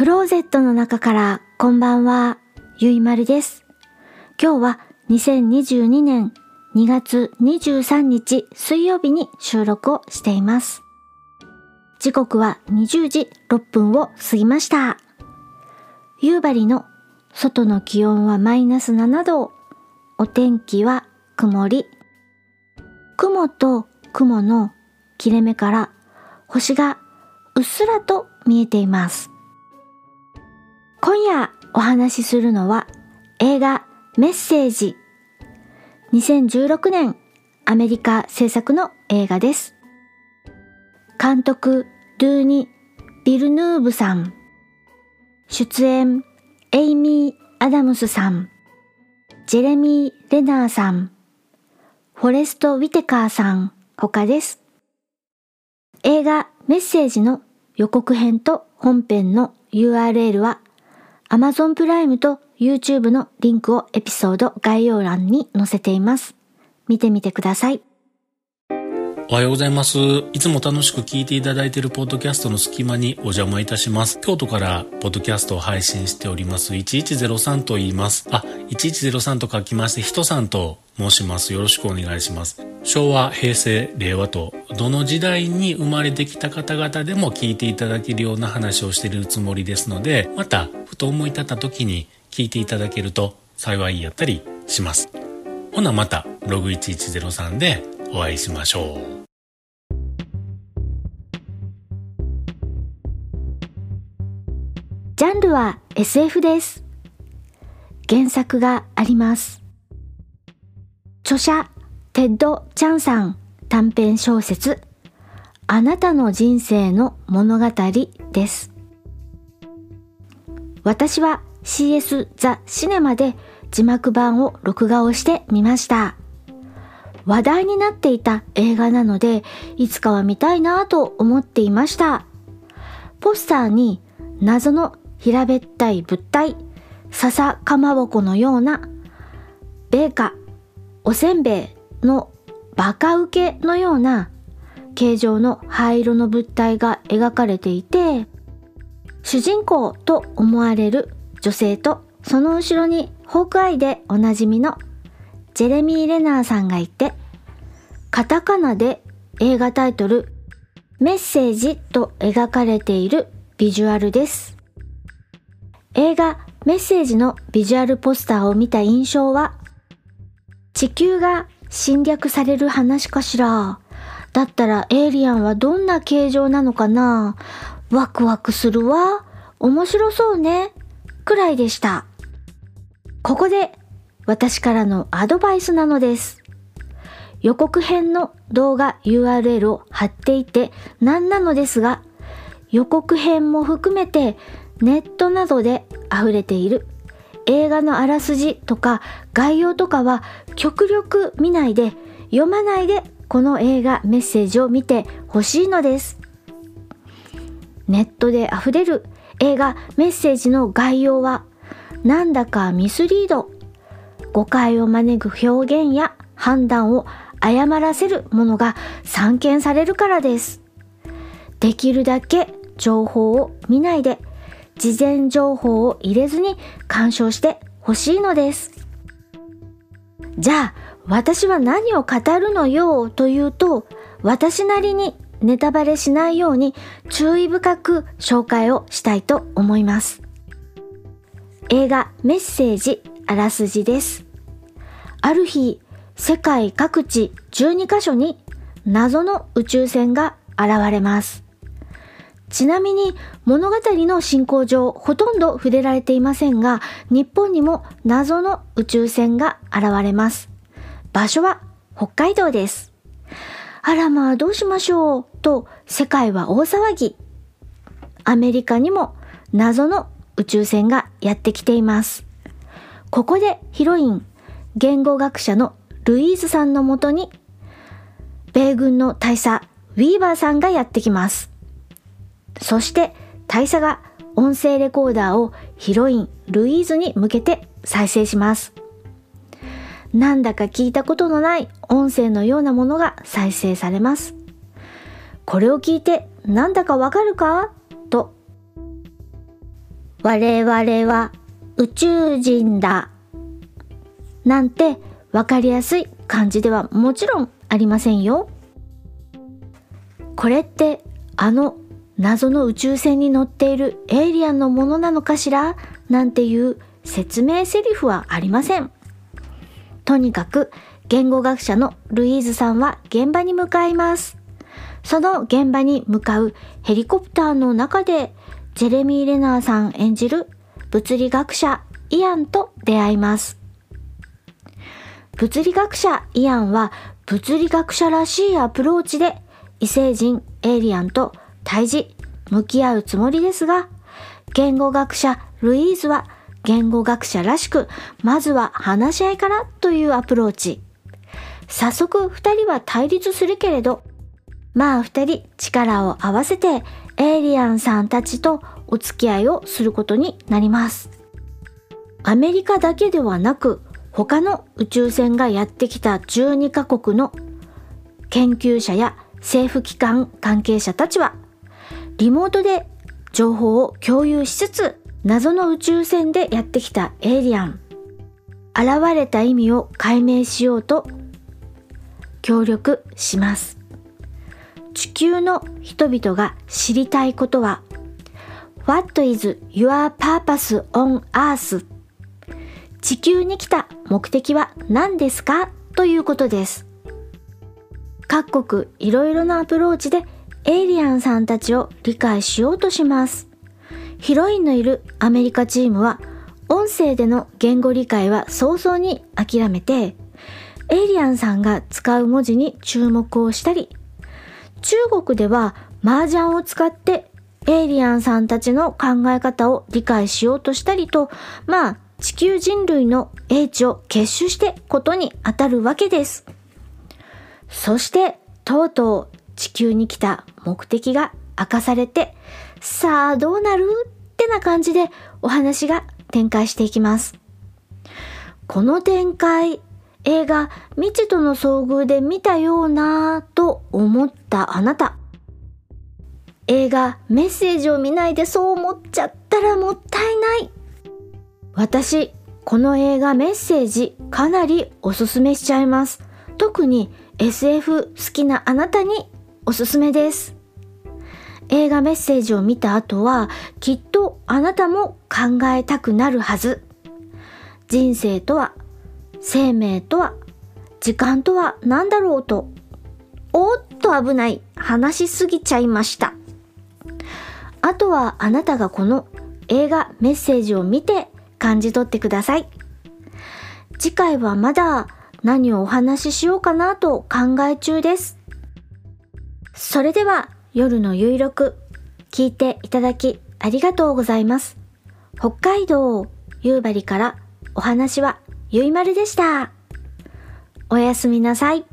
クローゼットの中からこんばんは、ゆいまるです。今日は2022年2月23日水曜日に収録をしています。時刻は20時6分を過ぎました。夕張の外の気温はマイナス7度。お天気は曇り。雲と雲の切れ目から星がうっすらと見えています。今夜お話しするのは映画メッセージ。2016年アメリカ制作の映画です。監督ドゥーニ・ビルヌーブさん。出演エイミー・アダムスさん。ジェレミー・レナーさん。フォレスト・ウィテカーさん。他です。映画メッセージの予告編と本編の URL は Amazon プライムと YouTube のリンクをエピソード概要欄に載せています。見てみてください。おはようございます。いつも楽しく聞いていただいているポッドキャストの隙間にお邪魔いたします。京都からポッドキャストを配信しております1103と言います。あ、1103と書きまして、人さんと申します。よろしくお願いします。昭和、平成、令和と、どの時代に生まれてきた方々でも聞いていただけるような話をしているつもりですので、また、と思い立った時に聞いていただけると幸いやったりします。ほなまた、ログ1103でお会いしましょう。ジャンルは SF です。原作があります。著者、テッド・チャンさん短編小説、あなたの人生の物語です。私は CS ザ・シネマで字幕版を録画をしてみました。話題になっていた映画なので、いつかは見たいなぁと思っていました。ポスターに謎の平べったい物体、笹かまぼこのような、米花、おせんべいのバカ受けのような形状の灰色の物体が描かれていて、主人公と思われる女性とその後ろにホークアイでおなじみのジェレミー・レナーさんがいて、カタカナで映画タイトルメッセージと描かれているビジュアルです。映画メッセージのビジュアルポスターを見た印象は、地球が侵略される話かしら。だったらエイリアンはどんな形状なのかなワクワクするわ。面白そうね。くらいでした。ここで私からのアドバイスなのです。予告編の動画 URL を貼っていて何なのですが、予告編も含めてネットなどで溢れている映画のあらすじとか概要とかは極力見ないで読まないでこの映画メッセージを見てほしいのです。ネットで溢れる映画メッセージの概要はなんだかミスリード誤解を招く表現や判断を誤らせるものが散見されるからです。できるだけ情報を見ないで事前情報を入れずに鑑賞してほしいのです。じゃあ、私は何を語るのよというと、私なりにネタバレしないように注意深く紹介をしたいと思います。映画メッセージあらすじです。ある日、世界各地12カ所に謎の宇宙船が現れます。ちなみに物語の進行上ほとんど触れられていませんが、日本にも謎の宇宙船が現れます。場所は北海道です。あらまあどうしましょうと世界は大騒ぎ。アメリカにも謎の宇宙船がやってきています。ここでヒロイン、言語学者のルイーズさんのもとに、米軍の大佐、ウィーバーさんがやってきます。そして大佐が音声レコーダーをヒロインルイーズに向けて再生します。なんだか聞いたことのない音声のようなものが再生されます。これを聞いてなんだかわかるか？と我々は宇宙人だ。なんてわかりやすい感じではもちろんありませんよ。これってあの謎の宇宙船に乗っているエイリアンのものなのかしら？なんていう説明セリフはありません。とにかく言語学者のルイーズさんは現場に向かいます。その現場に向かうヘリコプターの中でジェレミー・レナーさん演じる物理学者イアンと出会います。物理学者イアンは物理学者らしいアプローチで異星人エイリアンと対峙、向き合うつもりですが、言語学者ルイーズは言語学者らしく、まずは話し合いからというアプローチ。早速二人は対立するけれど、まあ二人力を合わせてエイリアンさんたちとお付き合いをすることになります。アメリカだけではなく他の宇宙船がやってきた12カ国の研究者や政府機関関係者たちはリモートで情報を共有しつつ謎の宇宙船でやってきたエイリアン。現れた意味を解明しようと協力します。地球の人々が知りたいことは What is your purpose on earth? 地球に来た目的は何ですか？ということです。各国いろいろなアプローチでエイリアンさんたちを理解しようとします。ヒロインのいるアメリカチームは音声での言語理解は早々に諦めてエイリアンさんが使う文字に注目をしたり中国では麻雀を使ってエイリアンさんたちの考え方を理解しようとしたりとまあ地球人類の英知を結集してことに当たるわけです。そしてとうとう地球に来た目的が明かされてさあどうなる？ってな感じでお話が展開していきます。この展開、映画未知との遭遇で見たようなと思ったあなた。映画メッセージを見ないでそう思っちゃったらもったいない。私、この映画メッセージかなりおすすめしちゃいます。特に SF 好きなあなたにおすすめです。映画メッセージを見た後はきっとあなたも考えたくなるはず。人生とは、生命とは、時間とは何だろうと、おっと危ない、話しすぎちゃいました。あとはあなたがこの映画メッセージを見て感じ取ってください。次回はまだ何をお話ししようかなと考え中です。それでは夜の有力聞いていただきありがとうございます。北海道夕張からお話はゆいまるでした。おやすみなさい。